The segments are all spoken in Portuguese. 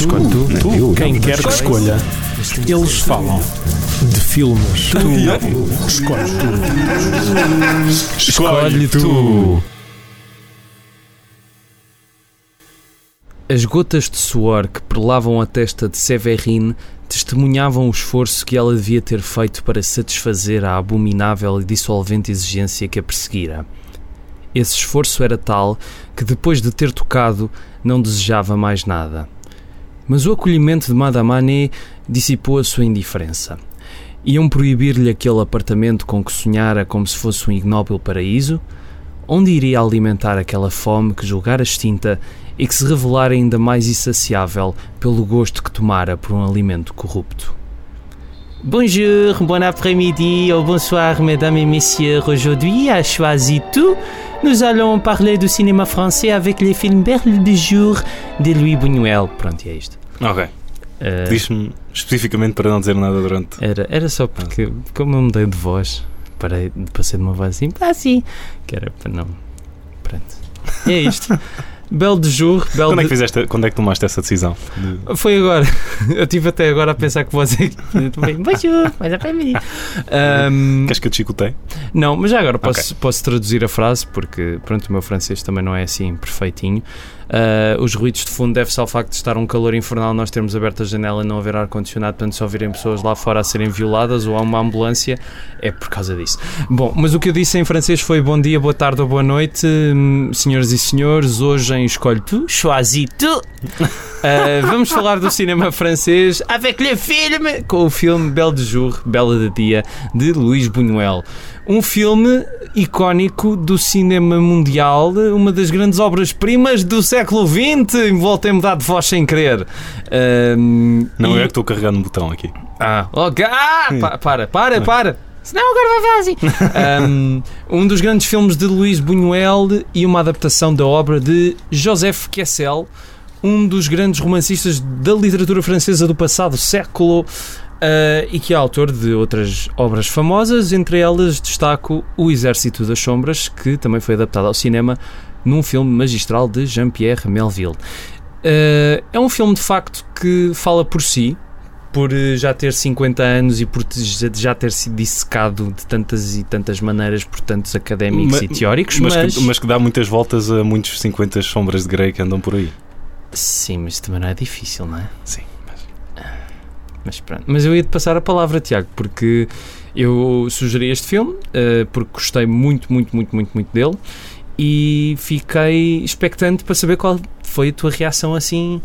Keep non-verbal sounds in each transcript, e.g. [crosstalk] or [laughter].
Escolhe tu. Tu. Quem quer que escolha, eles falam de filmes. Tu [laughs] escolhe tu. Escolhe tu. As gotas de suor que perlavam a testa de Severine testemunhavam o esforço que ela devia ter feito para satisfazer a abominável e dissolvente exigência que a perseguira. Esse esforço era tal que, depois de ter tocado, não desejava mais nada. Mas o acolhimento de Madame Ané dissipou a sua indiferença. Iam proibir-lhe aquele apartamento com que sonhara como se fosse um ignóbil paraíso? Onde iria alimentar aquela fome que julgara extinta e que se revelara ainda mais insaciável pelo gosto que tomara por um alimento corrupto? Bonjour, bon après-midi ou bonsoir, mesdames et messieurs. Aujourd'hui, à Choisi Tout, nous allons parler du cinéma français avec les films Berle du Jour de Louis Buñuel. Pronto, é isto. Ok. Eh, Diz-me especificamente para não dizer nada durante. era, era só porque, como eu mudei de voz, parei, passei de uma voz assim, pá, assim, que era para não. Pronto. E é isto. [laughs] Belo de Jour, Belo Quando é que fizeste, quando é que tomaste essa decisão? De- Foi agora. [laughs] Eu estive até agora a pensar que você. Bonjour, mas é para mim. Ahm, Queres que eu te chicotei? Não, mas já agora posso, posso traduzir a frase, porque pronto, o meu francês também não é assim perfeitinho. Ah, os ruídos de fundo deve-se ao facto de estar um calor infernal, nós termos aberto a janela e não haver ar-condicionado, portanto, se ouvirem pessoas lá fora a serem violadas ou há uma ambulância, é por causa disso. Bom, mas o que eu disse em francês foi bom dia, boa tarde ou boa noite, hum, senhoras e senhores. Hoje em Escolhe Tu, choisis tu. Ah, vamos falar do cinema francês avec le film, com o filme Belle de Jour, Bela de Dia, de Luís Buñuel. Um filme icónico do cinema mundial, uma das grandes obras-primas do século XX. Voltei-me dar de voz sem querer. Não, e- eu é que estou carregando um botão aqui. ah, ok. Ah, pa- para, para, para. Senão agora vai fazer. [laughs] um, um dos grandes filmes de Luís Buñuel e uma adaptação da obra de Joseph Kessel, um dos grandes romancistas da literatura francesa do passado século uh, e que é autor de outras obras famosas, entre elas destaco O Exército das Sombras, que também foi adaptado ao cinema num filme magistral de Jean-Pierre Melville. Uh, é um filme de facto que fala por si, por eh, já ter 50 anos e por já- já ter sido dissecado de tantas e tantas maneiras por tantos académicos Ma- e teóricos, mas, mas, Que, mas que dá muitas voltas a muitos 50 sombras de Grey que andam por aí. sim, mas também não é difícil, não é? Sim, mas- pronto. Mas eu ia te passar a palavra, Tiago, porque eu sugeri este filme eh, porque gostei muito, muito, muito, muito, muito dele e fiquei expectante para saber qual foi a tua reação assim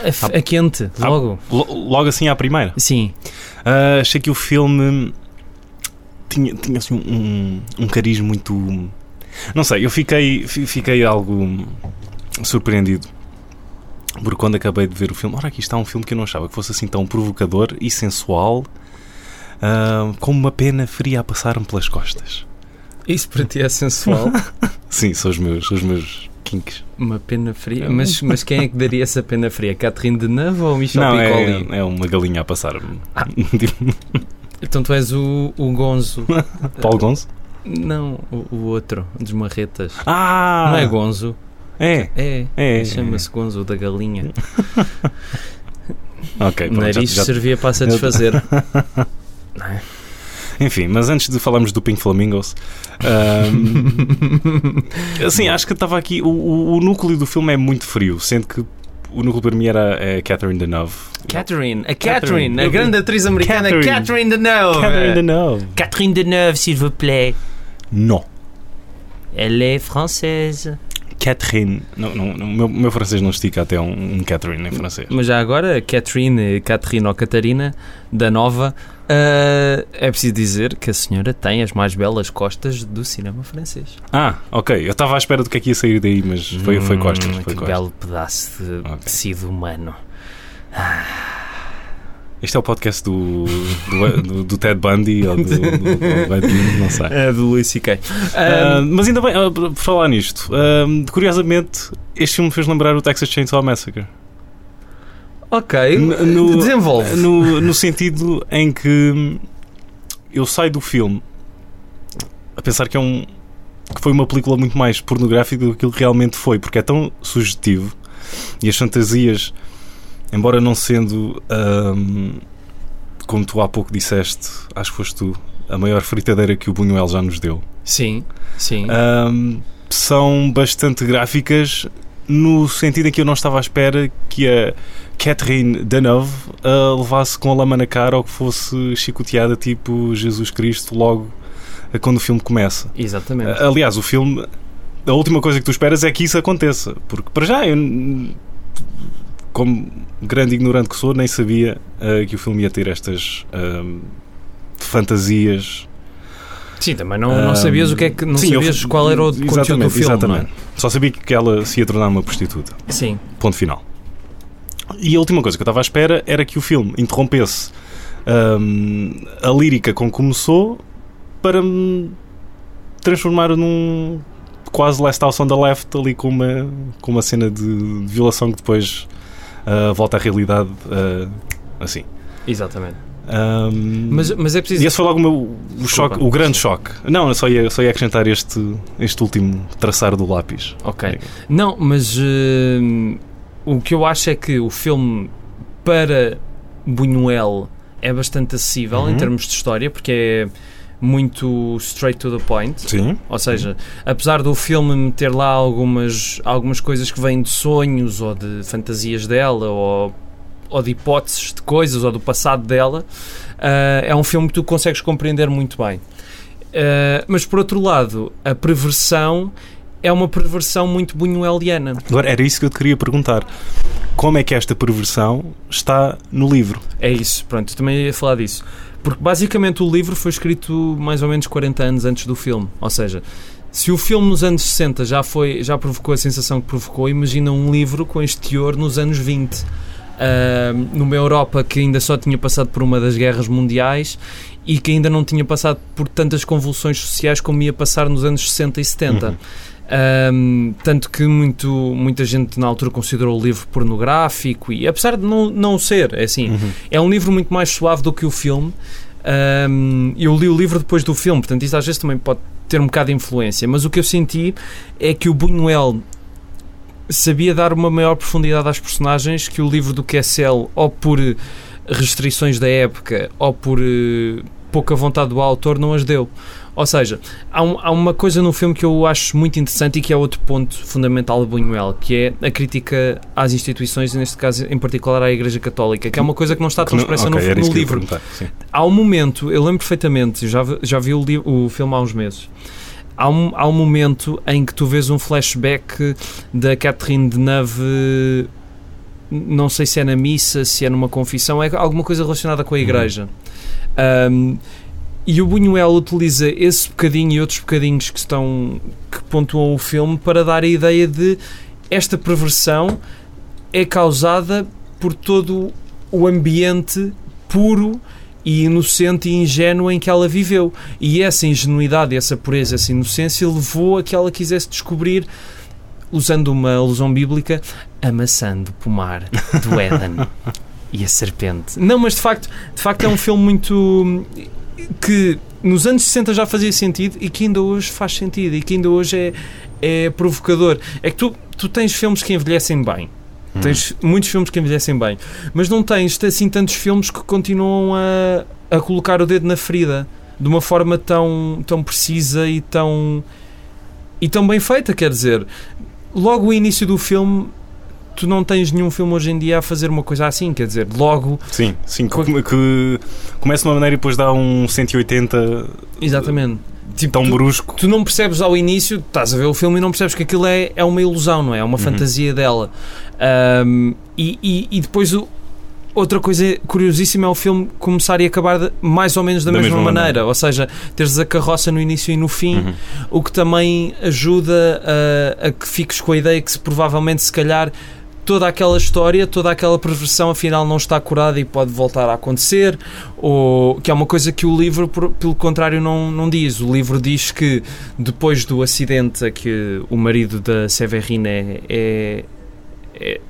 a, Ah, a quente, ah, logo. Lo- Logo assim à primeira. Sim. Ah, achei que o filme tinha, tinha assim, um, um cariz muito. Não sei, eu fiquei, fi- fiquei algo surpreendido. Porque quando acabei de ver o filme, ora aqui está um filme que eu não achava que fosse assim tão provocador e sensual, ah, com uma pena fria a passar-me pelas costas. Isso para ti é sensual. [laughs] Sim, são os meus, os meus kinks. Uma pena fria? Mas, mas quem é que daria essa pena fria? Catherine Deneuve ou Michel não, Piccoli? é, é uma galinha a passar-me. Tipo, Então tu és o, o Gonzo. [laughs] Paulo Gonzo? Não, o, o outro, dos marretas. Ah! Não é Gonzo? É, É. é. Chama-se Gonzo, da galinha. [laughs] Ok, pronto, já- nariz já- servia para satisfazer. [laughs] É? Enfim, mas antes de falarmos do Pink Flamingos, ahm, [laughs] assim, acho que estava aqui. O, o- o núcleo do filme é muito frio, sendo que o núcleo para mim era é, Catherine Deneuve. Catherine, a Catherine. Catherine, a grande atriz americana Catherine. Catherine Deneuve. Catherine Deneuve. Catherine Deneuve, s'il vous plaît. Não. Elle est française. Catherine. Não, não, o meu, meu francês não estica até um, um Catherine em francês. Mas já agora, Catherine, Catherine ou Catarina, da Nova, ah, é preciso dizer que a senhora tem as mais belas costas do cinema francês. Ah, ok. Eu estava à espera do que é que ia sair daí, mas foi, foi costas. Hum, Foi que costas. belo pedaço de Ok. tecido humano. Este é o podcast do, do, do- do Ted Bundy ou do, do, do não sei. É do Luís C.K. Ah, mas ainda bem, ah, por falar nisto, ah, curiosamente, este filme fez lembrar o Texas Chainsaw Massacre. ok, N- no- desenvolve. No, no sentido em que eu saio do filme a pensar que é um que foi uma película muito mais pornográfica do que aquilo que realmente foi, porque é tão sugestivo e as fantasias embora não sendo, como tu há pouco disseste, acho que foste tu, a maior fritadeira que o Buñuel já nos deu, Sim, sim. são bastante gráficas no sentido em que eu não estava à espera que a Catherine Deneuve a levasse com a lama na cara ou que fosse chicoteada tipo Jesus Cristo logo quando o filme começa. Exatamente. Aliás, o filme, a última coisa que tu esperas é que isso aconteça, porque para já eu, como grande ignorante que sou, nem sabia eh, que o filme ia ter estas ahm, fantasias. Sim, também não, não Ahm, sabias o que é que. Não sim, eu- sabias qual era o conteúdo do filme. é? Exatamente. Só sabia que ela se ia tornar uma prostituta. Sim. Ponto final. E a última coisa que eu estava à espera era que o filme interrompesse ahm, a lírica com que começou para me transformar num quase Last House on the Left ali com uma, com uma cena de, de violação que depois ah, volta à realidade ah, assim. Exatamente. Ahm, Mas, mas é preciso. e esse foi logo o, meu, o, choque, o grande choque. Não, eu só ia, só ia acrescentar este, este último traçar do lápis. Ok. Não, mas eh, o que eu acho é que o filme para Buñuel é bastante acessível em Uhum. termos de história, porque é muito straight to the point. Sim. Ou seja, apesar do filme meter lá algumas, algumas coisas que vêm de sonhos ou de fantasias dela ou, ou de hipóteses de coisas ou do passado dela, ah, é um filme que tu consegues compreender muito bem. Ah, mas por outro lado, a perversão é uma perversão muito buñueliana. Agora, era isso que eu te queria perguntar. Como é que esta perversão está no livro? É isso, pronto, também ia falar disso. Porque basicamente o livro foi escrito mais ou menos 40 anos antes do filme. Ou seja, se o filme nos anos 60 já, foi, já provocou a sensação que provocou, imagina um livro com este teor nos anos 20. Ah, numa Europa que ainda só tinha passado por uma das guerras mundiais e que ainda não tinha passado por tantas convulsões sociais como ia passar nos anos 60 e 70. Uhum. Um, tanto que muito, muita gente na altura considerou o livro pornográfico e apesar de não, não ser, é assim, Uhum. é um livro muito mais suave do que o filme. Um, eu li o livro depois do filme, portanto isso às vezes também pode ter um bocado de influência, mas o que eu senti é que o Buñuel sabia dar uma maior profundidade às personagens que o livro do Kessel, ou por restrições da época, ou por eh, pouca vontade do autor, não as deu. Ou seja, há, um- há uma coisa no filme que eu acho muito interessante e que é outro ponto fundamental de Buñuel, que é a crítica às instituições, e neste caso em particular à Igreja Católica, que é uma coisa que não está tão expressa ok, no, no livro. Há um momento, eu lembro perfeitamente, já, vi- já vi o, o filme há uns meses. Há um, há um momento em que tu vês um flashback da Catherine Deneuve, não sei se é na missa, se é numa confissão, é alguma coisa relacionada com a igreja. Um, e o Buñuel utiliza esse bocadinho e outros bocadinhos que estão que pontuam o filme para dar a ideia de esta perversão é causada por todo o ambiente puro e inocente e ingênuo em que ela viveu. E essa ingenuidade, essa pureza, essa inocência levou a que ela quisesse descobrir, usando uma alusão bíblica, a maçã do pomar do Éden [laughs] e a serpente. Não, mas de facto, de facto é um filme muito que nos anos 60 já fazia sentido e que ainda hoje faz sentido e que ainda hoje é, é provocador. É que tu, tu tens filmes que envelhecem bem. Hum. Tens muitos filmes que envelhecem bem, mas não tens assim tantos filmes que continuam a, a colocar o dedo na ferida de uma forma tão, tão precisa e tão, e tão bem feita. Quer dizer, logo o início do filme, tu não tens nenhum filme hoje em dia a fazer uma coisa assim. Quer dizer, logo, Sim, sim, que, Co- que começa de uma maneira e depois dá um 180 exatamente. Tipo, tão tu, brusco. tu não percebes ao início, estás a ver o filme e não percebes que aquilo é, é uma ilusão, não é? É uma Uhum. fantasia dela. Ahm, e, e, e depois o- outra coisa curiosíssima é o filme começar e acabar de- mais ou menos da, Da mesma, mesma maneira. maneira. Ou seja, teres a carroça no início e no fim, Uhum. o que também ajuda a, a que fiques com a ideia que se, provavelmente, se calhar, toda aquela história, toda aquela perversão afinal não está curada e pode voltar a acontecer, ou que é uma coisa que o livro, por- pelo contrário, não, não diz. O livro diz que depois do acidente a que o marido da Severine é, é,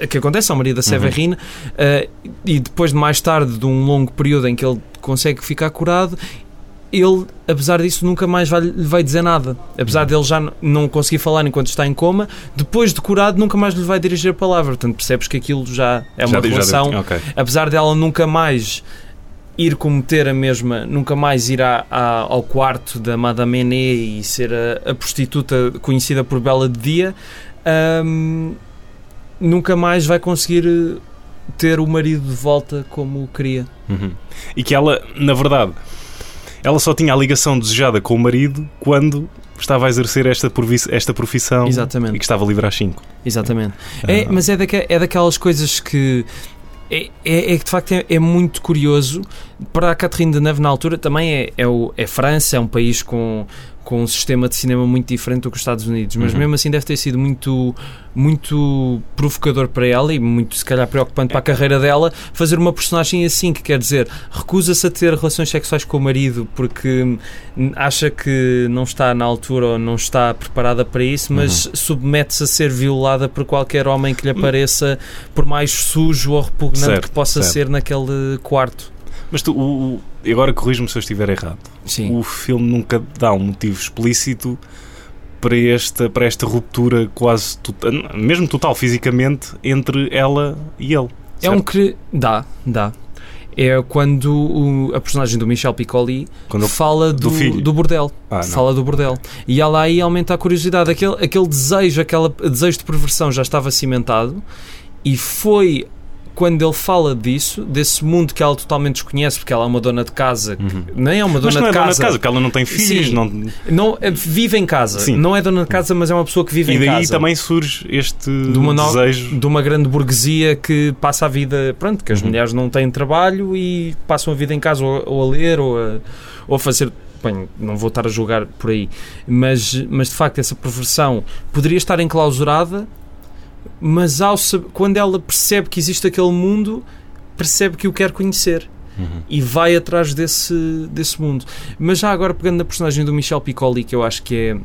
é- que acontece ao marido da Severine eh, e depois de mais tarde de um longo período em que ele consegue ficar curado ele, apesar disso, nunca mais vai, lhe vai dizer nada. Apesar dele já não conseguir falar enquanto está em coma, depois de curado, nunca mais lhe vai dirigir a palavra. Portanto, percebes que aquilo já é uma Já relação. ok. Apesar dela nunca mais ir cometer a mesma, nunca mais ir à- à- ao quarto da Madame Ené e ser a, a prostituta conhecida por Bela de Dia, hum, nunca mais vai conseguir eh, ter o marido de volta como queria. Uhum. E que ela, na verdade, ela só tinha a ligação desejada com o marido quando estava a exercer esta, esta profissão Exatamente. e que estava livre às 5. Exatamente. É, Ah. mas é, daque- é daquelas coisas que. É, é, é que de facto é, é muito curioso. Para a Catherine Deneuve, na altura, também é, é, o, é França, é um país com, com um sistema de cinema muito diferente do que os Estados Unidos, mas Uhum. mesmo assim deve ter sido muito, muito provocador para ela e muito, se calhar, preocupante para a carreira dela fazer uma personagem assim, que quer dizer, recusa-se a ter relações sexuais com o marido porque hum, acha que não está na altura ou não está preparada para isso, mas submete-se a ser violada por qualquer homem que lhe apareça, por mais sujo ou repugnante Certo, que possa certo. ser naquele quarto. Mas tu, o, o- agora corrijo-me se eu estiver errado. Sim. O filme nunca dá um motivo explícito para esta, para esta ruptura quase total, mesmo total fisicamente entre ela e ele. É um certo? que. Dá, dá. É quando o- a personagem do Michel Piccoli Quando fala do, do filho. do bordel. Ah, fala do bordel. E ela aí aumenta a curiosidade. Aquele, aquele desejo, aquele desejo de perversão já estava cimentado e foi quando ele fala disso, desse mundo que ela totalmente desconhece, porque ela é uma dona de casa, que Uhum. nem é uma Mas dona não é de dona casa. de casa, porque ela não tem filhos. Sim. Não... Não, é- vive em casa. Sim. Não é dona de casa, mas é uma pessoa que vive E em daí casa. também surge este De uma no- desejo. de uma grande burguesia que passa a vida, pronto, que as Uhum. mulheres não têm trabalho e passam a vida em casa ou, ou a ler ou a, ou a fazer. Bem, não vou estar a julgar por aí, mas, mas de facto essa perversão poderia estar enclausurada, mas ao, quando ela percebe que existe aquele mundo, percebe que o quer conhecer Uhum. e vai atrás desse, desse mundo. Mas já agora pegando na personagem do Michel Piccoli, que eu acho que é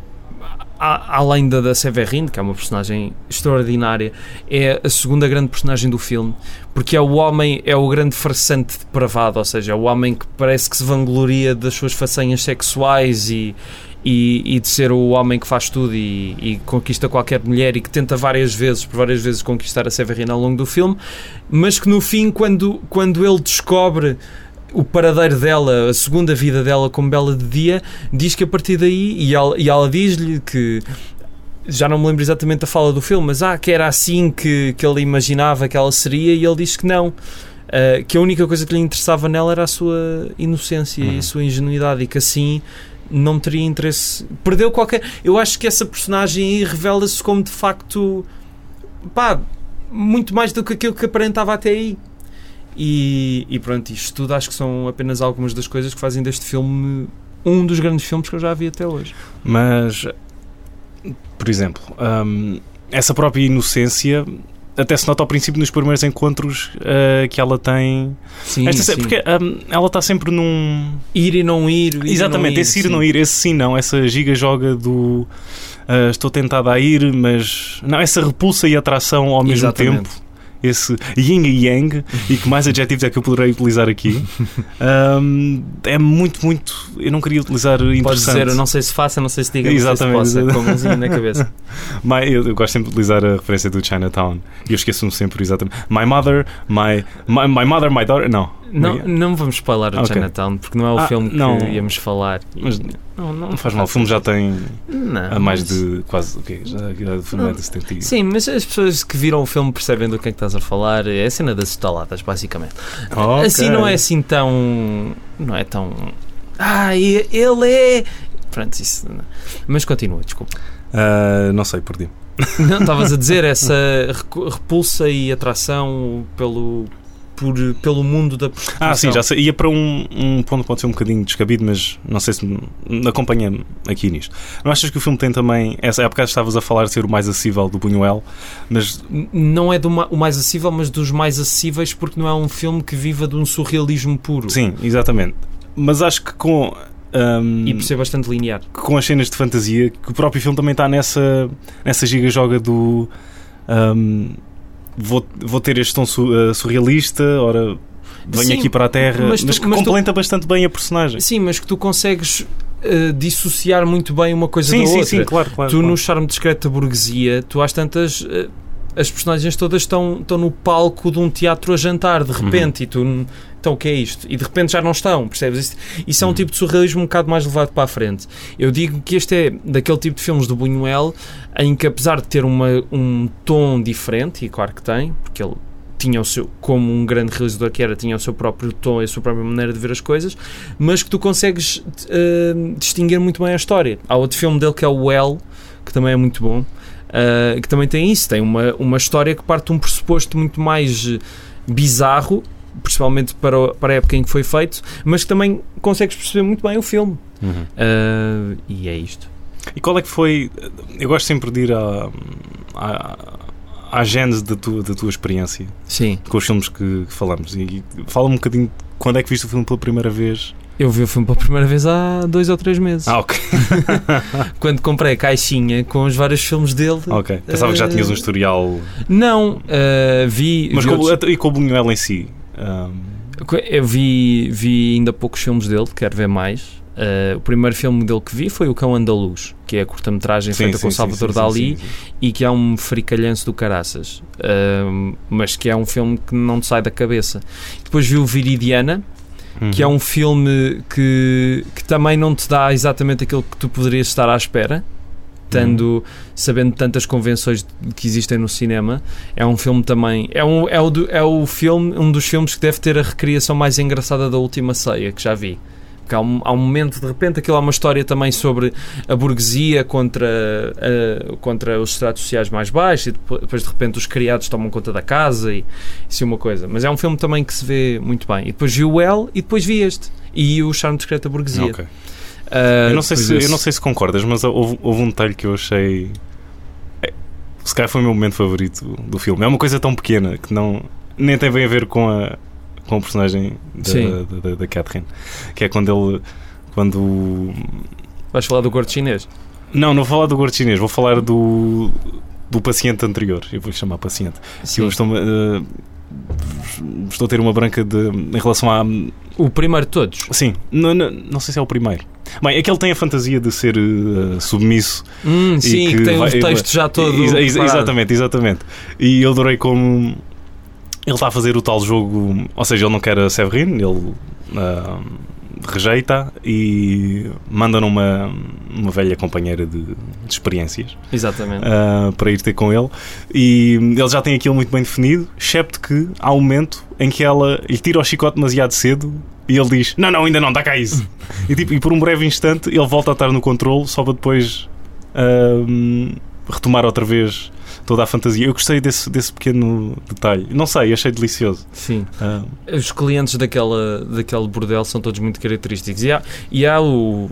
a- além da, da Severine, que é uma personagem extraordinária, é a segunda grande personagem do filme, porque é o homem, é o grande farsante depravado, ou seja, é o homem que parece que se vangloria das suas façanhas sexuais e, e, e de ser o homem que faz tudo e, e conquista qualquer mulher e que tenta várias vezes, por várias vezes, conquistar a Severine ao longo do filme, mas que no fim, quando, quando ele descobre o paradeiro dela, a segunda vida dela como Bela de Dia, diz que a partir daí, e ela, e ela diz-lhe que já não me lembro exatamente da fala do filme, mas ah, que era assim que, que ele imaginava que ela seria, e ele diz que não. Ah, que a única coisa que lhe interessava nela era a sua inocência e Uhum. a sua ingenuidade, e que assim não teria interesse. Perdeu qualquer. Eu acho que essa personagem aí revela-se como de facto. pá, muito mais do que aquilo que aparentava até aí. E, e pronto, isto tudo acho que são apenas algumas das coisas que fazem deste filme um dos grandes filmes que eu já vi até hoje. Mas, por exemplo, hum, essa própria inocência até se nota ao princípio nos primeiros encontros uh, que ela tem. Sim, Esta- sim. Porque hum, ela está sempre num. Ir e não ir. ir e Exatamente, não ir, esse ir sim. não ir, esse sim não, essa giga-joga do. uh, estou tentado a ir, mas. Não, essa repulsa e atração ao mesmo Exatamente. tempo. Esse yin e yang, e que mais adjetivos é que eu poderei utilizar aqui? [laughs] Hum, é muito, muito. Eu não queria utilizar Pode interessante. dizer, eu não sei se faça, não sei se diga, Exatamente. não sei se possa, com mãozinha na cabeça. [laughs] My- eu, eu gosto sempre de utilizar a referência do Chinatown e eu esqueço-me sempre exatamente. My mother, my, my, my mother, my daughter. Não. Não, não vamos spoiler o Ok. Chinatown, porque não é o Ah, filme que não. íamos falar. E- Mas não, não, Não faz mal, o filme já tem Não, a mais mas- de quase. O quê? Já, já, o filme é de 70 e- Sim, mas as pessoas que viram o filme percebem do que é que estás a falar. É a cena das estaladas, basicamente. Ok. Assim não é assim tão. Não é tão. Ah, ele é. Pronto, isso. não. Mas continua, desculpa. Ah, não sei, perdi. Não, estavas a dizer [laughs] essa repulsa e atração pelo. Por, pelo mundo da prostituição. Ah, sim, já sei. Ia para um, um ponto que pode ser um bocadinho descabido, mas não sei se me, me acompanha aqui nisto. Não achas que o filme tem também. Essa época estavas a falar de ser o mais acessível do Buñuel, mas Não é do ma- o mais acessível, mas dos mais acessíveis, porque não é um filme que viva de um surrealismo puro. sim, exatamente. Mas acho que com. ahm, E por ser bastante linear. com as cenas de fantasia, que o próprio filme também está nessa, nessa giga-joga do. ahm, vou, vou ter este tom su- eh, surrealista, ora venho Sim, aqui para a Terra, mas mas, tu- que mas tu- bastante bem a personagem. Sim, mas que tu consegues eh, dissociar muito bem uma coisa Sim, da sim, outra. sim, claro, claro. tu claro. no charme discreto da burguesia, tu às tantas. eh, as personagens todas estão, estão no palco de um teatro a jantar, de repente, e tu. Então o que é isto? E de repente já não estão, percebes? Isso, isso é um Uhum. tipo de surrealismo um bocado mais levado para a frente. Eu digo que este é daquele tipo de filmes do Buñuel em que, apesar de ter uma, um tom diferente, e claro que tem, porque ele tinha o seu, como um grande realizador que era, tinha o seu próprio tom e a sua própria maneira de ver as coisas, mas que tu consegues eh, distinguir muito bem a história. Há outro filme dele que é o Well, que também é muito bom, eh, que também tem isso, tem uma, uma história que parte de um pressuposto muito mais eh, bizarro, principalmente para, o- para a época em que foi feito, mas que também consegues perceber muito bem o filme. Uhum. Eh, e é isto. E qual é que foi. Eu gosto sempre de ir à, à, à gênese da tua, da tua experiência Sim, com os filmes que, que falamos. E fala-me um bocadinho de quando é que viste o filme pela primeira vez. Eu vi o filme pela primeira vez há dois ou três meses. Ah, ok. [laughs] Quando comprei a caixinha com os vários filmes dele. ok. Pensava que já tinhas um historial. Não, eh, vi. Mas vi com, outros- e com o Buñuel em si. um, Eu vi, vi ainda poucos filmes dele, quero ver mais. Uh, o primeiro filme dele que vi foi O Cão Andaluz, que é a curta-metragem feita sim, com sim, Salvador sim, Dali e que é um fricalhanço do caraças, Um, mas que é um filme que não te sai da cabeça. Depois vi o Viridiana, que é um filme que, que também não te dá exatamente aquilo que tu poderias estar à espera, tendo, sabendo tantas convenções que existem no cinema. É um filme também. É, um, é, o, é o filme, um dos filmes que deve ter a recriação mais engraçada da última ceia que já vi. Porque há um, há um momento, de repente, aquilo é uma história também sobre a burguesia contra, a- contra os estratos sociais mais baixos e depois, de repente, os criados tomam conta da casa e isso é uma coisa. Mas é um filme também que se vê muito bem. E depois vi o El e depois vi este. E o Charme Discreto da Burguesia. Ok. Ah, Eu não, sei se, eu não sei se concordas, mas houve, houve um detalhe que eu achei. É, se calhar foi o meu momento favorito do filme. É uma coisa tão pequena que não, nem tem bem a ver com a, com a personagem Sim. da, da, da, da Catherine. Que é quando ele. Quando. Vais falar do gordo chinês? Não, não vou falar do gordo chinês, vou falar do. Do paciente anterior, eu vou-lhe chamar paciente. Que eu estou, eh, estou a ter uma branca de, em relação à, O primeiro de todos. Sim, não, não, não sei se é o primeiro. Bem, é que ele tem a fantasia de ser eh, submisso. Hum, sim, que que, tem vai- o texto já todo. Exa- preparado. exatamente, exatamente. E eu adorei como ele está a fazer o tal jogo. Ou seja, ele não quer a Severine, ele ah, rejeita e manda numa uma velha companheira de, de experiências Exatamente. ah, para ir ter com ele. E ele já tem aquilo muito bem definido, excepto que há um momento em que ela lhe tira o chicote demasiado cedo e ele diz: Não, não, ainda não, dá cá isso. [laughs] e, tipo, e por um breve instante ele volta a estar no controle só para depois ahm, retomar outra vez toda a fantasia. Eu gostei desse, desse pequeno detalhe. Não sei, achei delicioso. Sim. Ah, Os clientes daquela, daquele bordel são todos muito característicos. E há, e há o.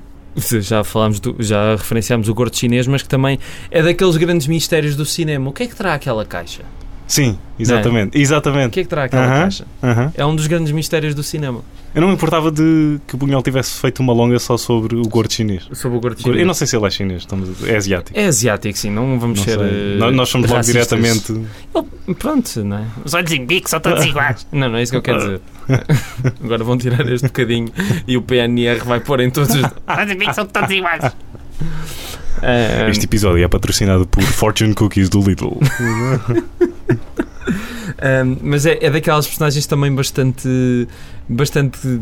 Já falámos, do, já referenciámos o gordo chinês, mas que também é daqueles grandes mistérios do cinema. O que é que terá aquela caixa? sim, exatamente. O Exatamente. que é que terá aquela Aham. caixa? Aham. É um dos grandes mistérios do cinema. Eu não me importava de que o Bunhol tivesse feito uma longa só sobre o gordo chinês. Sobre o gordo chinês. Eu não sei se ele é chinês, estamos, é asiático. É asiático, sim, não vamos Não ser. eh, Nós, somos logo diretamente. Ele- Pronto, não é? Os olhos em bico são todos iguais. [laughs] Não, não é isso que eu quero dizer. [laughs] Agora vão tirar este bocadinho e o PNR vai pôr em todos os. Os [laughs] olhos em bico são todos iguais. Este episódio é patrocinado por Fortune Cookies do Lidl. Um, mas é, é daquelas personagens também bastante bastante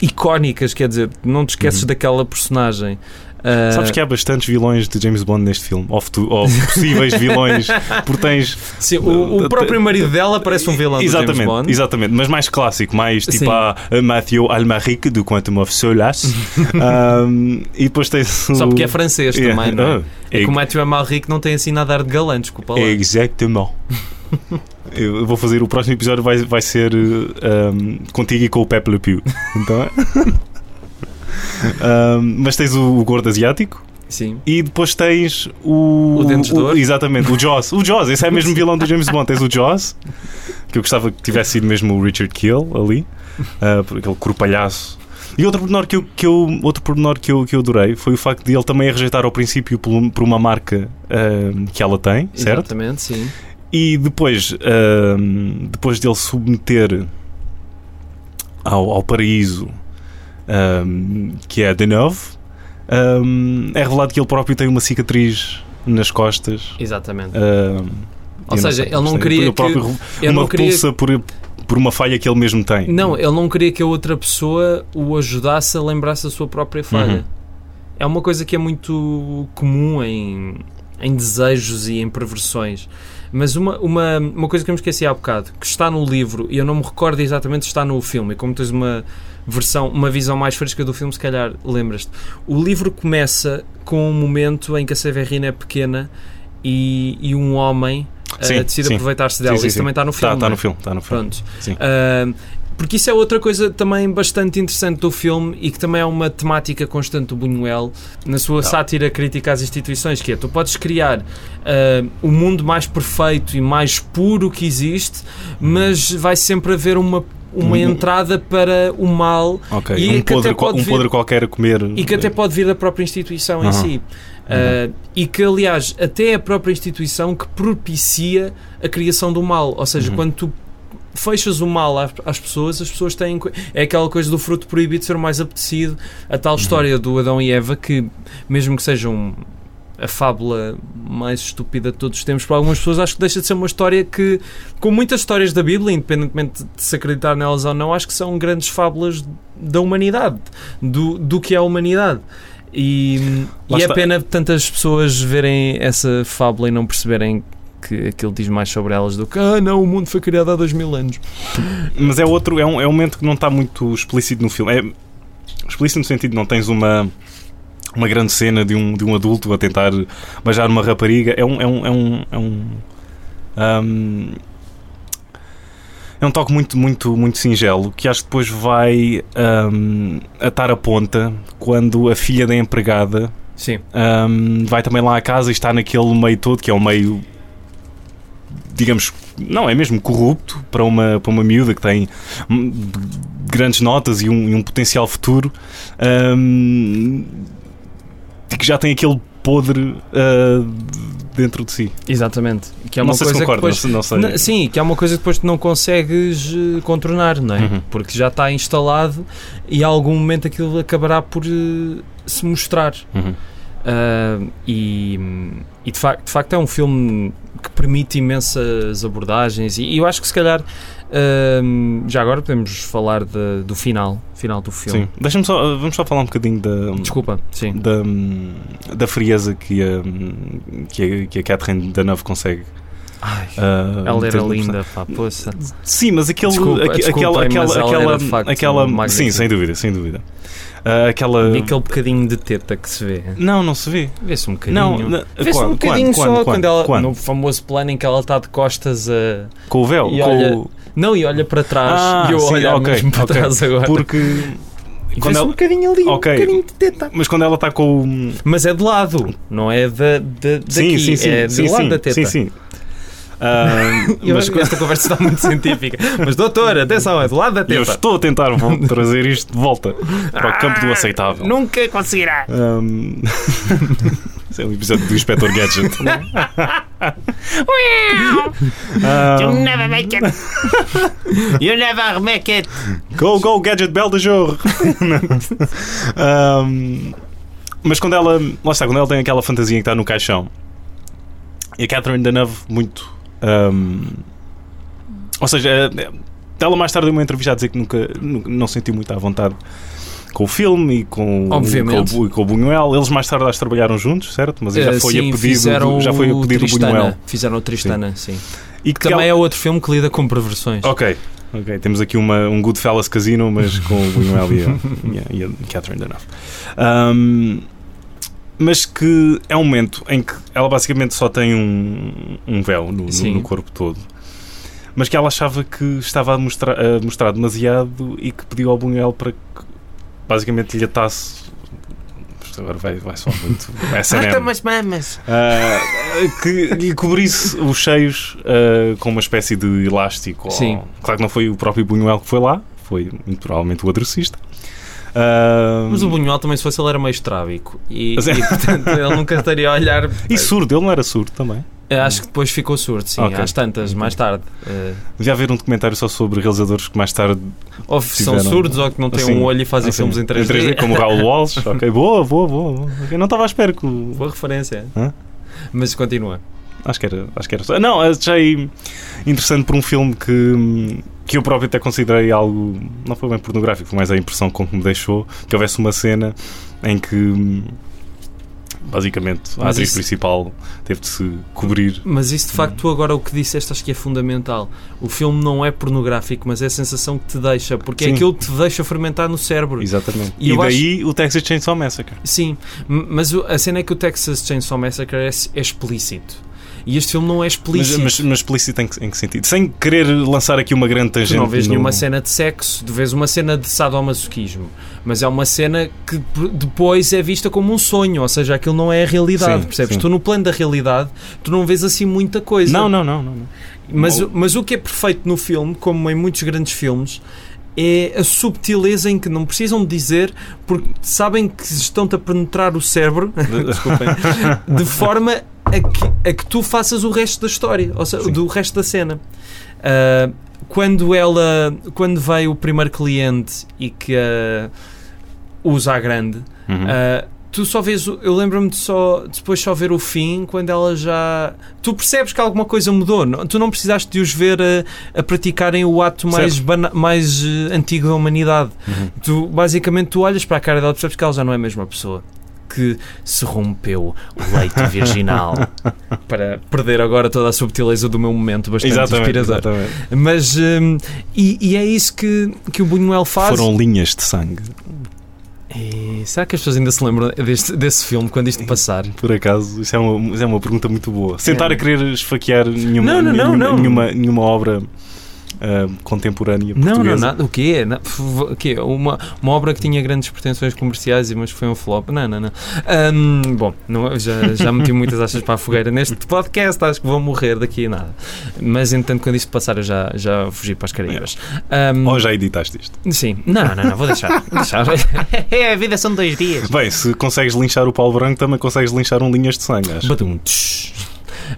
icónicas, quer dizer, não te esqueces Uhum. daquela personagem. Uh, Sabes que há bastantes vilões de James Bond neste filme, ou, ou possíveis [laughs] vilões, porque tens. sim, o, o próprio marido dela parece um vilão do James exatamente, Bond. exatamente, mas mais clássico, mais tipo a a Mathieu Almaric do Quantum of Solace. [laughs] Um, e depois tens. Só porque é francês Yeah. também, não é? Ah, [laughs] É que o Matthew Amalric não tem assim nada a ar de galã, desculpa lá. Exatamente. [laughs] Eu vou fazer o próximo episódio vai, vai ser um, contigo e com o Pepe Le Pew. Então, um, [laughs] mas tens o, o gordo asiático Sim. e depois tens o. O Dentes de Ouro? Exatamente, o Jaws. O Jaws, esse é mesmo [laughs] vilão do James Bond. Tens o Jaws, que eu gostava que tivesse sido mesmo o Richard Kill ali, uh, aquele corpalhaço. E outro pormenor que eu, que eu, outro pormenor que eu, que eu adorei foi o facto de ele também a rejeitar ao princípio por, por uma marca uh, que ela tem, certo? Exatamente, sim. E depois, ahm, depois dele submeter ao, ao paraíso um, que é Deneuve, um, é revelado que ele próprio tem uma cicatriz nas costas. Exatamente. Um, Ou seja, sei, ele não queria ele que- ele uma não queria- repulsa por, por uma falha que ele mesmo tem. Não, ele não queria que a outra pessoa o ajudasse a lembrar-se da sua própria falha. Uhum. É uma coisa que é muito comum em, em desejos e em perversões. Mas uma, uma, uma coisa que eu me esqueci há bocado, que está no livro, e eu não me recordo exatamente se está no filme, e como tens uma versão, uma visão mais fresca do filme, se calhar lembras-te. O livro começa com um momento em que a Severina é pequena e, e um homem Sim, eh, decide sim. aproveitar-se dela. Sim, sim, Isso também está no filme. Está tá no filme, está no filme. Pronto. Sim. Porque isso é outra coisa também bastante interessante do filme e que também é uma temática constante do Buñuel na sua Tá. sátira crítica às instituições, que é tu podes criar ah, o mundo mais perfeito e mais puro que existe, mas vai sempre haver uma, uma Um- entrada para o mal Ok, E um, que podre, até pode um vir- podre qualquer a comer. e que até pode vir da própria instituição em Aham. si. Uh, e que, aliás, até é a própria instituição que propicia a criação do mal. Ou seja, Uhum. quando tu fechas o mal às, às pessoas, as pessoas têm. É aquela coisa do fruto proibido ser o mais apetecido. A tal história do Adão e Eva, que, mesmo que sejam a fábula mais estúpida de todos os tempos, para algumas pessoas, acho que deixa de ser uma história que, com muitas histórias da Bíblia, independentemente de se acreditar nelas ou não, acho que são grandes fábulas da humanidade, do, do que é a humanidade. E, e é pena tantas pessoas verem essa fábula e não perceberem que aquilo diz mais sobre elas do que ah não, o mundo foi criado há dois mil anos. Mas é outro, é um, é um momento que não está muito explícito no filme. É explícito no sentido não tens uma uma grande cena de um, de um adulto a tentar beijar uma rapariga. É um é um é um, é um, ahm, é um toque muito muito muito singelo que acho que depois vai ahm, atar a ponta quando a filha da empregada Sim, Ahm, vai também lá à casa e está naquele meio todo que é um meio digamos não é mesmo corrupto para uma para uma miúda que tem grandes notas e um, e um potencial futuro ahm, e que já tem aquele podre ah, dentro de si exatamente. Que é não uma sei se coisa que concorda depois não sei Não, sim, que é uma coisa que depois tu não consegues eh, contornar, não é? Uhum. Porque já está instalado e a algum momento aquilo acabará por eh, se mostrar. Uhum. Ah, e e de, de facto é um filme que permite imensas abordagens e, e eu acho que se calhar ah, já agora podemos falar de- do final, final do filme. sim deixa-me só vamos só falar um bocadinho da Desculpa, sim. da, da frieza que a, que a, que a Catherine Deneuve consegue Ai, ah, ela era linda, pá, poça. Sim, mas aquele, Desculpa, aque- desculpem, aquela, aquela, aquela, facto, aquela, sim, sem dúvida, sem dúvida. Ah, aquela, E aquele bocadinho de teta que se vê. não, não se vê. Vê-se um bocadinho. Não, na- Vê-se um bocadinho quando, só quando, quando, ela, quando? no famoso plano em que ela está de costas a. com o véu, E olha- o- Não, e olha para trás Ah, e eu sim, olho ok, mesmo para ok. trás agora. porque E quando vê-se um ela- bocadinho ali, Ok. um bocadinho de teta. mas quando ela está com o Mas é de lado, não é da, da, daqui, sim, sim, sim, é sim, do lado sim, da teta. sim, sim. Ah, Eu mas que esta conversa está muito científica. Mas doutor, atenção, é do lado da eu teta. estou a tentar trazer isto de volta para o campo do aceitável. Nunca conseguirá. [laughs] Um... Esse é um episódio do Inspector Gadget. [laughs] You Um, never make it. you never make it. Go, go, Gadget Bel de Jour! [laughs] Um, mas quando ela. Lá está, quando ela tem aquela fantasia que está no caixão e a Catherine Deneuve muito. Um, ou seja, eh, ela mais tarde deu uma entrevista a dizer que nunca, não sentiu muito à vontade com o filme e com, Obviamente. com, o, com o Buñuel. Eles mais tarde acho trabalharam juntos, certo? Mas já Eh, foi sim, a pedido, já foi a o pedido do Tristana. Buñuel. Fizeram o Tristana, sim. E que Também ela- é outro filme que lida com perversões. Ok, ok. Temos aqui uma, um Goodfellas Casino, mas com o Buñuel e a, e a- e a Catherine Deneuve. Um, mas que é um momento em que ela basicamente só tem um, um véu no, no- no corpo todo. Mas que ela achava que estava a mostrar, a mostrar demasiado e que pediu ao Buñuel para que basicamente lhe atasse. Agora vai, vai só muito. [laughs] S&M. Mata umas mamas. Ah, que lhe cobrisse os cheios ah, com uma espécie de elástico. ou- Sim. Claro que não foi o próprio Buñuel que foi lá, foi muito provavelmente o adressista. Mas o Buñuel também, se fosse, ele era meio estrábico. E, [laughs] e, portanto, ele nunca estaria a olhar. E surdo, ele não era surdo também. Acho que depois ficou surdo, sim, Ok. às tantas, mais tarde. Devia haver um documentário só sobre realizadores que mais tarde. ou são surdos ou que não têm assim, um olho e fazem assim, filmes em 3D. como o Raul Walsh. [laughs] ok, boa, boa, boa. boa. Ok, Não estava à espera que. Boa referência. Hã? Mas continua. Acho que era. Acho que era. Não, achei interessante por um filme que. Que eu próprio até considerei algo. Não foi bem pornográfico, foi mais a impressão com que me deixou. Que houvesse uma cena em que. Basicamente, a Mas atriz isso- principal teve de se cobrir. Mas isso de facto, tu agora o que disseste, acho que é fundamental. O filme não é pornográfico, mas é a sensação que te deixa, porque é Sim. aquilo que te deixa fermentar no cérebro. Exatamente. E E, daí o Texas Chainsaw Massacre. Sim, mas a cena é que o Texas Chainsaw Massacre é, é explícito. E este filme não é Mas, explícito. mas, mas explícito em que, em que sentido? Sem querer lançar aqui uma grande Tu tangente. não vês no- nenhuma cena de sexo, tu vês uma cena de sadomasoquismo, mas é uma cena que depois é vista como um sonho, ou seja, aquilo não é a realidade, Sim, percebes? sim. Tu no plano da realidade, tu não vês assim muita coisa. Não, não, não, não. não. Mas, Ou- mas o que é perfeito no filme, como em muitos grandes filmes, é a subtileza em que não precisam de dizer, porque sabem que estão-te a penetrar o cérebro, desculpem, [laughs] de forma a que, a que tu faças o resto da história, ou seja, Sim. do resto da cena. Ah, quando ela, quando veio o primeiro cliente e que a usa a grande, Uhum. ah, tu só vês, eu lembro-me de só depois só ver o fim quando ela já. Tu percebes que alguma coisa mudou, não- tu não precisaste de os ver a, a praticarem o ato mais, bana- mais eh, antigo da humanidade. Uhum. Tu, basicamente, tu olhas para a cara dela e percebes que ela já não é a mesma pessoa. Que se rompeu o leite virginal [laughs] para perder agora toda a subtileza do meu momento bastante Exatamente, inspirador. exatamente. Mas hum, e, e é isso que, que o Buñuel faz. Foram linhas de sangue. E será que as pessoas ainda se lembram deste, desse filme quando isto passar? Por acaso, isso é uma, isso é uma pergunta muito boa. Sentar É. a querer esfaquear nenhuma, não, não, nenhuma, não. nenhuma, nenhuma obra ah, contemporânea Não, portuguesa. não, nada. O quê? Não, f- o quê? Uma, uma obra que tinha grandes pretensões comerciais, mas foi um flop. Não, não, não. Ahm, bom, não- já, já meti muitas achas para a fogueira neste podcast, acho que vou morrer daqui a nada. Mas, entanto, quando isto passar, eu já, já fugi para as Caraíbas. Ahm, Ou já editaste isto? Sim. Não, não, não, vou deixar. [laughs] Deixar. É, a vida são dois dias. Bem, se consegues linchar o Paulo Branco, também consegues linchar um linhas de sangue, acho. Badum, tsh.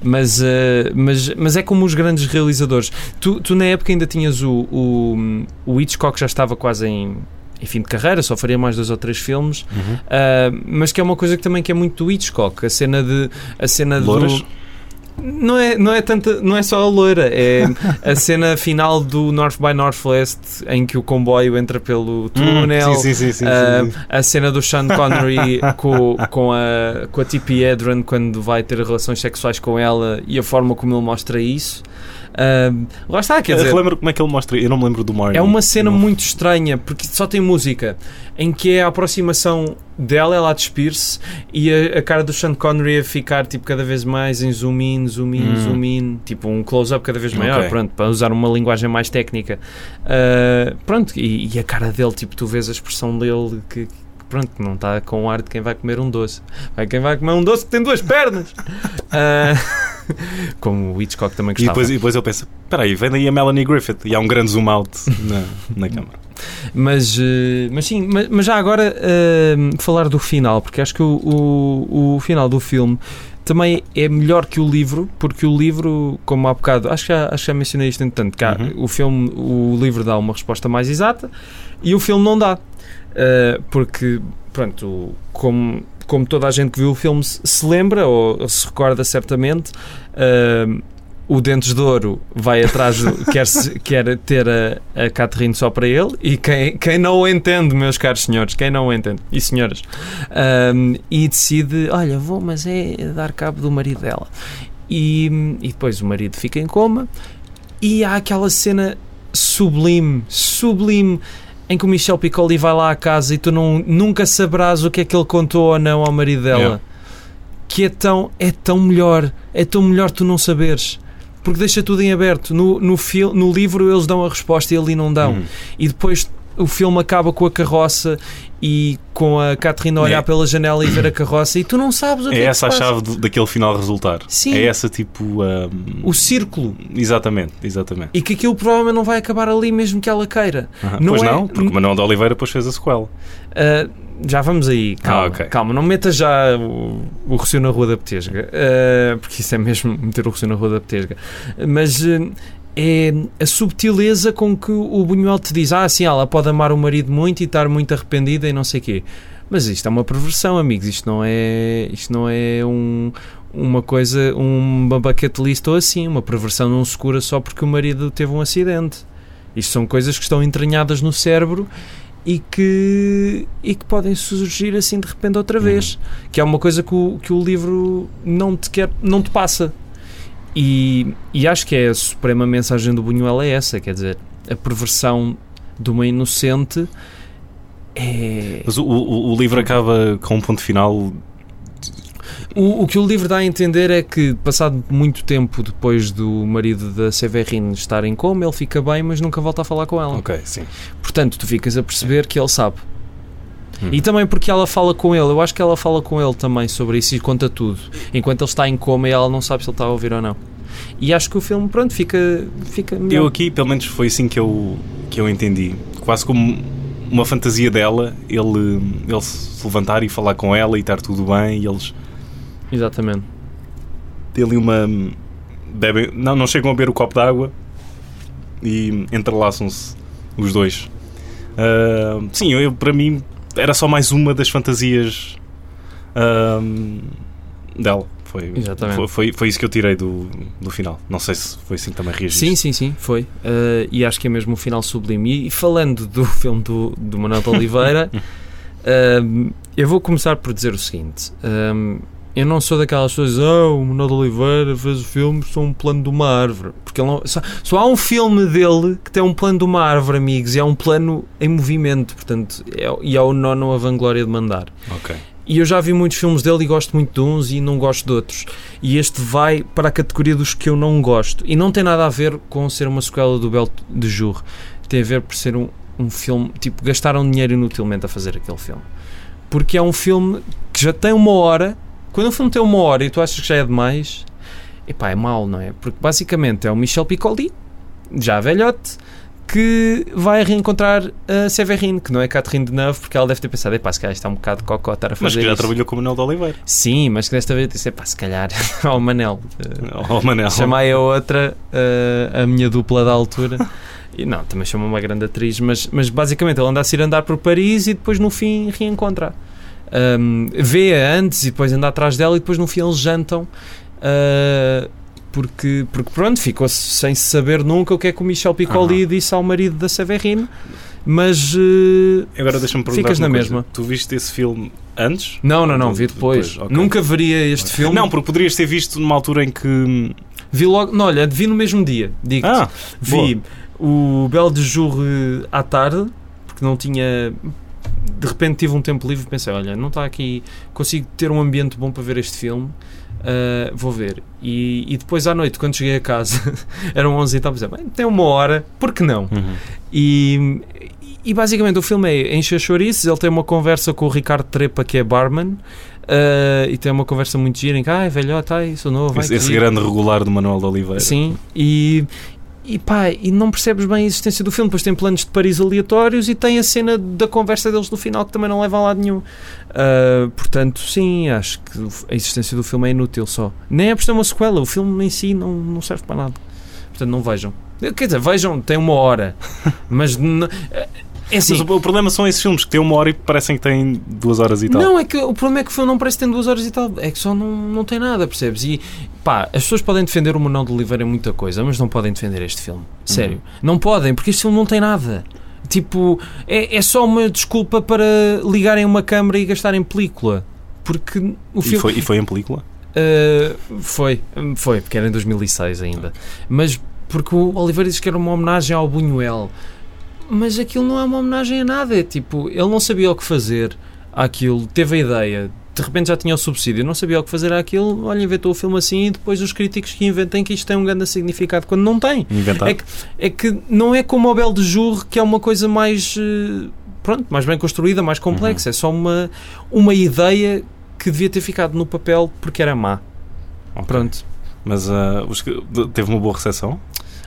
Mas, eh, mas, mas é como os grandes realizadores. Tu, tu na época ainda tinhas o, o, o Hitchcock já estava quase em, em fim de carreira, só faria mais dois ou três filmes, Uhum. ah, mas que é uma coisa que também que é muito do Hitchcock, a cena de a cena Louras? do não é, não é tanta, não é só a loira, é a cena final do North by Northwest em que o comboio entra pelo túnel. Hum, sim, sim, sim, sim. a cena do Sean Connery com, com a, com a Tippi Hedren quando vai ter relações sexuais com ela e a forma como ele mostra isso. Ah, lá está, quer dizer, Relembro como é que ele mostra. Eu não me lembro do Marnie. é uma cena Não. muito estranha porque só tem música em que é a aproximação dela, ela a despir-se e a, a cara do Sean Connery a ficar tipo cada vez mais em zoom in, zoom in, Hum. zoom in, tipo um close-up cada vez maior, Ok. pronto, para usar uma linguagem mais técnica. Ah, pronto, e, e a cara dele, tipo, tu vês a expressão dele que, pronto, não está com o ar de quem vai comer um doce. Vai quem vai comer um doce que tem duas pernas. [laughs] Ah, como o Hitchcock também E gostava. depois, e depois eu penso: espera aí, vem daí a Melanie Griffith e há um grande zoom out na, na câmara. Mas, eh, mas sim, mas, já agora eh, falar do final, porque acho que o, o, o final do filme também é melhor que o livro, porque o livro, como há bocado, acho que já, acho que já mencionei isto entretanto, que há- Uhum. o filme, o livro dá uma resposta mais exata e o filme não dá. Eh, porque, pronto, como, como toda a gente que viu o filme se, se lembra ou, ou se recorda certamente, eh, o Dentes de Ouro vai atrás, do, [laughs] quer, quer ter a, a Catherine só para ele, e quem, quem não o entende, meus caros senhores, quem não o entende, e senhoras, ahm, e decide: olha, vou, mas é dar cabo do marido dela. E, e depois o marido fica em coma, e há aquela cena sublime, sublime. Em que o Michel Piccoli vai lá à casa e tu não, nunca saberás o que é que ele contou ou não ao marido dela. Yeah. Que é tão, é tão melhor, é tão melhor tu não saberes porque deixa tudo em aberto. No, no, fil- no livro eles dão a resposta e ali não dão. Uhum. E depois o filme acaba com a carroça e com a Catarina a olhar É. pela janela e ver a carroça e tu não sabes o que É é, que essa a chave do- daquele final resultar. Sim. É essa tipo. ah, O círculo. Exatamente, exatamente. E que aquilo provavelmente não vai acabar ali mesmo que ela queira. Aham. Não pois é- não, porque o Manuel de Oliveira depois fez a sequela. Ah, já vamos aí, calma, Ah, ok. calma, não metas já o, o Rocio na Rua da Petesga, eh, porque isso é mesmo [laughs] meter o Rocio na Rua da Petesga. Mas eh, é a subtileza com que o Buñuel te diz: ah, sim, ela pode amar o marido muito e estar muito arrependida e não sei o quê. Mas isto é uma perversão, amigos. Isto não é, isto não é um, uma coisa, uma bucket list ou assim. Uma perversão não se cura só porque o marido teve um acidente. Isto são coisas que estão entranhadas no cérebro e que, e que podem surgir assim de repente outra vez. Que é uma coisa que o, que o livro não te, quer, não te passa. E, e acho que é a suprema mensagem do Buñuel é essa, quer dizer, a perversão de uma inocente é... Mas o, o, o livro acaba com um ponto final. O, o que o livro dá a entender é que, passado muito tempo depois do marido da Severine estar em coma, ele fica bem, mas nunca volta a falar com ela. Ok, sim. Portanto, tu ficas a perceber que ele sabe. Uhum. E também porque ela fala com ele, eu acho que ela fala com ele também sobre isso e conta tudo. Enquanto ele está em coma e ela não sabe se ele está a ouvir ou não. E acho que o filme, pronto, fica, fica melhor. Eu aqui, pelo menos foi assim que eu, que eu entendi. Quase como uma fantasia dela, ele, ele se levantar e falar com ela e estar tudo bem e eles Exatamente. têm ali uma. Bebem, não, não chegam a beber o copo d'água e entrelaçam-se os dois. Ah, sim, eu, para mim era só mais uma das fantasias ah, dela. Foi, Exatamente. foi, foi, isso que eu tirei do, do final. Não sei se foi assim que também reagiste. Sim, sim, sim, foi. Uh, e acho que é mesmo um final sublime. E, e falando do [laughs] filme do, do Manuel de Oliveira, um, [laughs] eu vou começar por dizer o seguinte: um, eu não sou daquelas pessoas, oh, o Manuel de Oliveira fez o filme, sou um plano de uma árvore. Porque não, só, só há um filme dele que tem um plano de uma árvore, amigos, e é um plano em movimento, portanto, é, e é o nono a vanglória de mandar. Ok. E eu já vi muitos filmes dele e gosto muito de uns e não gosto de outros. E este vai para a categoria dos que eu não gosto. E não tem nada a ver com ser uma sequela do Bel de Jour. Tem a ver por ser um, um filme. Tipo, gastaram dinheiro inutilmente a fazer aquele filme. Porque é um filme que já tem uma hora. Quando um filme tem uma hora e tu achas que já é demais, epá, é mau, não é? Porque basicamente é o Michel Piccoli, já velhote, que vai reencontrar a Severine, que não é Catherine Deneuve, porque ela deve ter pensado, epá, se calhar isto é um bocado de cocó estar a fazer Mas que já isso. trabalhou com o Manuel de Oliveira. Sim, mas que desta vez disse, epá, se calhar, [laughs] ao Manel, eh, Oh, Manel. chamai a outra, eh, a minha dupla da altura. E não, também chama uma grande atriz, mas, mas basicamente ele anda a se ir andar por Paris e depois no fim reencontra. Um, Vê-a antes e depois anda atrás dela e depois no fim eles jantam. uh, porque, porque pronto, ficou sem saber nunca o que é que o Michel Piccoli disse ao marido da Severine, mas uh, Agora deixa-me perguntar. Ficas na mesma. Tu viste esse filme antes? não, não, não, vi depois. depois, ok. Nunca veria este filme. Não, porque poderias ter visto numa altura em que. Vi logo, não, olha, vi no mesmo dia, digo Ah, Vi o Belo de Jour à tarde, porque não tinha. De repente tive um tempo livre e pensei: olha, não está aqui. Consigo ter um ambiente bom para ver este filme. ah, vou ver. E, e depois à noite, quando cheguei a casa, [laughs] eram 11 e tal, pensei: bem, tem uma hora, por que não? Uhum. E, e basicamente o filme é encher chouriços. Ele tem uma conversa com o Ricardo Trepa, que é barman. ah, e tem uma conversa muito gira em que, ai, velhote, ai, sou novo. ai, esse, esse giro." grande regular do Manuel de Oliveira. Sim, e, e pá, e não percebes bem a existência do filme. Depois tem planos de Paris aleatórios e tem a cena da conversa deles no final que também não leva a lado nenhum. Ah, portanto, sim, acho que a existência do filme é inútil só. Nem é por ser uma sequela, o filme em si não, não serve para nada. Portanto, não vejam. Quer dizer, vejam, tem uma hora, [laughs] mas é assim. Mas o, o problema são esses filmes que têm uma hora e parecem que têm duas horas e tal. Não, é que o problema é que o filme não parece que tem duas horas e tal. É que só não, não tem nada, percebes? E pá, as pessoas podem defender o Manuel de Oliveira em muita coisa, mas não podem defender este filme. Sério. Não podem, porque este filme não tem nada. Tipo, é, é só uma desculpa para ligarem uma câmara e gastarem película. Porque o E filme. foi, e foi em película? Uh, foi, foi, porque era em 2006 ainda. Mas porque o Oliveira disse que era uma homenagem ao Buñuel. Mas aquilo não é uma homenagem a nada. É tipo, ele não sabia o que fazer àquilo, teve a ideia, de repente já tinha o subsídio, não sabia o que fazer àquilo. Olha, inventou o filme assim e depois os críticos que inventem que isto tem um grande significado quando não tem. Inventado? É que, é que não é como o Bel de Jour, que é uma coisa mais. eh, Pronto, mais bem construída, mais complexa. É só uma, uma ideia que devia ter ficado no papel porque era má. Ok. Pronto. Mas de- teve uma boa recepção?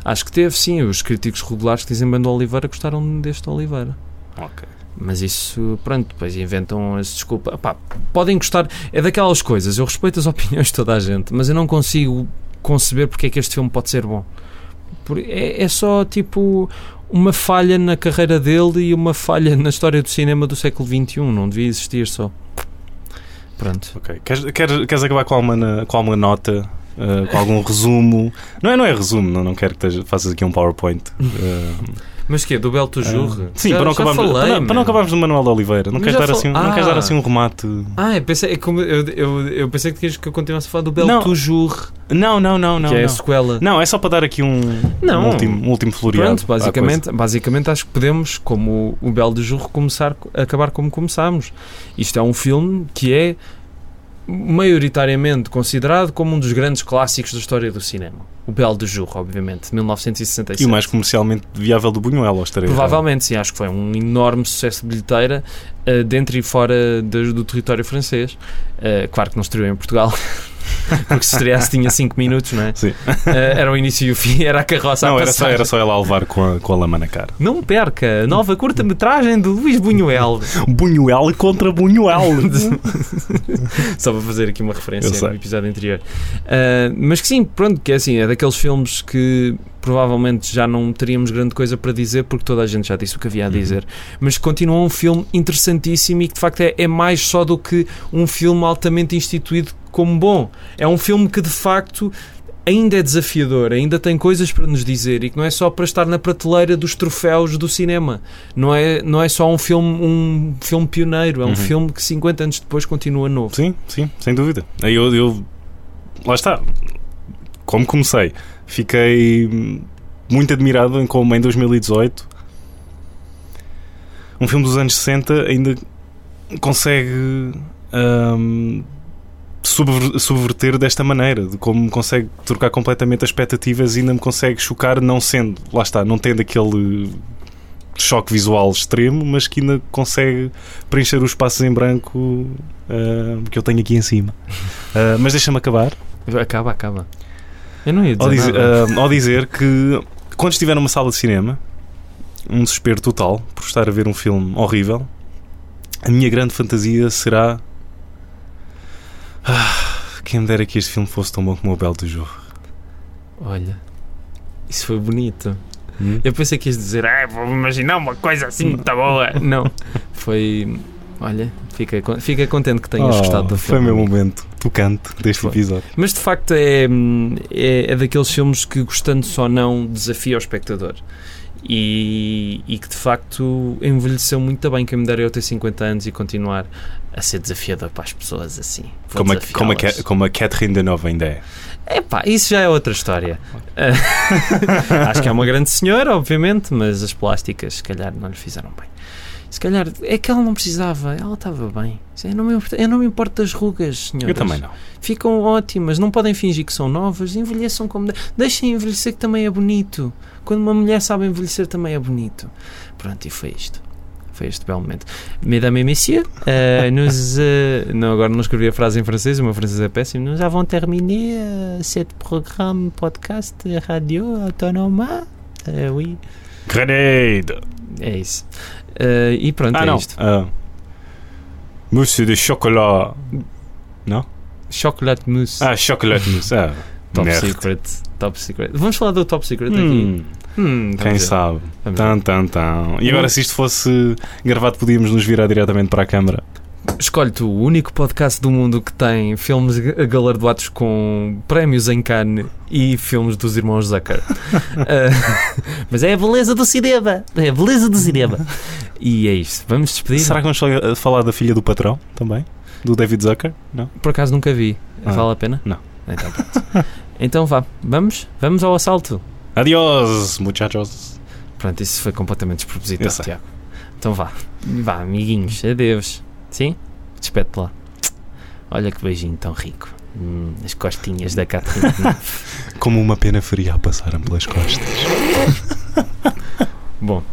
Acho que teve, sim. Os críticos regulares que dizem bem do Oliveira gostaram deste Oliveira. Ok. Mas isso, pronto, depois inventam as desculpas. Pá, podem gostar, é daquelas coisas. Eu respeito as [laughs] opiniões de toda a gente, mas eu não consigo conceber porque é que este filme pode ser bom. É, é só tipo uma falha na carreira dele e uma falha na história do cinema do século XXI. Não devia existir só. Pronto. Ok. Queres, queres, queres acabar com alguma, com alguma nota? Uh, com algum resumo? Não é, não é resumo, não, não quero que esteja- faças aqui um PowerPoint. Uh, Mas que Do Bel Toujours? uh, sim, já, para não, acabarmos, falei, para, não, para não acabarmos no Manuel de Oliveira. Não Mas queres, dar fal- assim, não queres Ah. dar assim um remate? Ah, eu pensei, é como eu, eu, eu pensei que querias que eu continuasse a falar do Bel Não. Toujours, Não, não, não, não. que é não. a sequela. Não, é só para dar aqui um, Não. um último, um último floreado. Pronto, basicamente, basicamente acho que podemos, como o Belo de Jour, começar, acabar como começámos. Isto é um filme que é maioritariamente considerado como um dos grandes clássicos da história do cinema. O Belo de Jour, obviamente, de 1967. E o mais comercialmente viável do Buñuel, aos três. Provavelmente, sim, acho que foi um enorme sucesso de bilheteira eh, dentro e fora do, do território francês. Eh, claro que não estreou em Portugal, [laughs] porque se estreasse tinha 5 minutos, não é? Sim. Eh, era o início e o fim, era a carroça Não, a era só, era só ela a levar com a, com a lama na cara. Não perca, nova curta-metragem de Luís Buñuel. Buñuel contra Buñuel. [laughs] Só para fazer aqui uma referência no episódio anterior. Ah, mas que sim, pronto, que é assim, é daqueles filmes que provavelmente já não teríamos grande coisa para dizer porque toda a gente já disse o que havia a Uhum. dizer. Mas continua um filme interessantíssimo e que de facto é, é mais só do que um filme altamente instituído como bom. É um filme que de facto ainda é desafiador, ainda tem coisas para nos dizer e que não é só para estar na prateleira dos troféus do cinema. Não é, não é só um filme, um filme pioneiro, é um Uhum. filme que 50 anos depois continua novo. Sim, sim, sem dúvida. Aí Eu, eu- lá está. Como comecei, fiquei muito admirado em como em 2018 um filme dos anos 60 ainda consegue hum, subver- subverter desta maneira, de como consegue trocar completamente as expectativas e ainda me consegue chocar, não sendo, lá está, não tendo aquele choque visual extremo, mas que ainda consegue preencher os espaços em branco ah, que eu tenho aqui em cima. Ah, [laughs] mas deixa-me acabar Acaba, acaba. Eu não ia dizer ao dizer, ah, ao dizer que quando estiver numa sala de cinema, um desespero total por estar a ver um filme horrível, a minha grande fantasia será. Ah, quem me dera que este filme fosse tão bom como o Belo do Jogo. Olha, isso foi bonito. Eu pensei que ias dizer, ah, vou imaginar uma coisa assim muito boa. [laughs] Não, foi. Olha, fica, fica contente que tenhas gostado do Oh, Foi o filme. meu momento tocante deste episódio. Mas de facto é, é, é daqueles filmes que, gostando só não, desafia o espectador. E, e que de facto envelheceu muito bem. Quem me dera eu ter 50 anos e continuar a ser desafiador para as pessoas assim. Como a, como, a, como a Catherine Deneuve ainda é. Epá, isso já é outra história. [laughs] Acho que é uma grande senhora, obviamente, mas as plásticas, se calhar, não lhe fizeram bem. Se calhar, é que ela não precisava, ela estava bem. Eu não me, importo- eu não me importo das rugas, senhoras. Eu também não. Ficam ótimas, não podem fingir que são novas, envelheçam como. de- Deixem envelhecer que também é bonito. Quando uma mulher sabe envelhecer também é bonito. Pronto, e foi isto. Foi este belo momento. Mesdames et messieurs, [laughs] euh, nous, euh, não, agora não escrevi a frase em francês, o meu francês é péssimo. Nous avons terminé euh, cet programme podcast radio autonoma. Euh, oui, Grenade! É isso. Euh, e pronto, Ah, é não. isto. Ah. mousse de chocolat. Chocolate mousse. Ah, chocolate mousse. Ah, [laughs] top merda. secret. Top secret. Vamos falar do top secret aqui. Hum, Hum, quem sabe? Tan, tan. E agora, se isto fosse gravado, podíamos nos virar diretamente para a câmara. Escolhe tu o único podcast do mundo que tem filmes ga- galardoados com prémios em Cannes e filmes dos irmãos Zucker. Ah, [laughs] mas é a beleza do cinema. É a beleza do cinema. E é isto. Vamos despedir? Será que vamos só- falar da filha do patrão também? Do David Zucker? Não? Por acaso nunca vi. Ah. Vale a pena? Não. Então, [laughs] pronto. então vá. Vamos? Vamos ao assalto. Adiós, muchachos. Pronto, isso foi completamente despropositado. Tiago. Então vá. Vá, amiguinhos. Adeus. Sim? Despete lá. Olha que beijinho tão rico. Hum, as costinhas da Catherine. [laughs] Como uma pena fria a passar-me pelas costas. [laughs] Bom,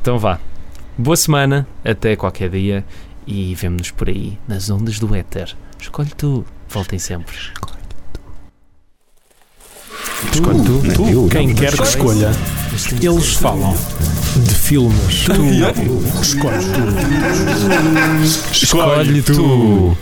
então vá. Boa semana, até qualquer dia e vemo-nos por aí nas ondas do éter. Escolhe tu, voltem sempre. Escolhe tu. É tu. tu. Quem quer que escolha, eles falam de filmes. Tu. Escolhe tu. Escolhe tu.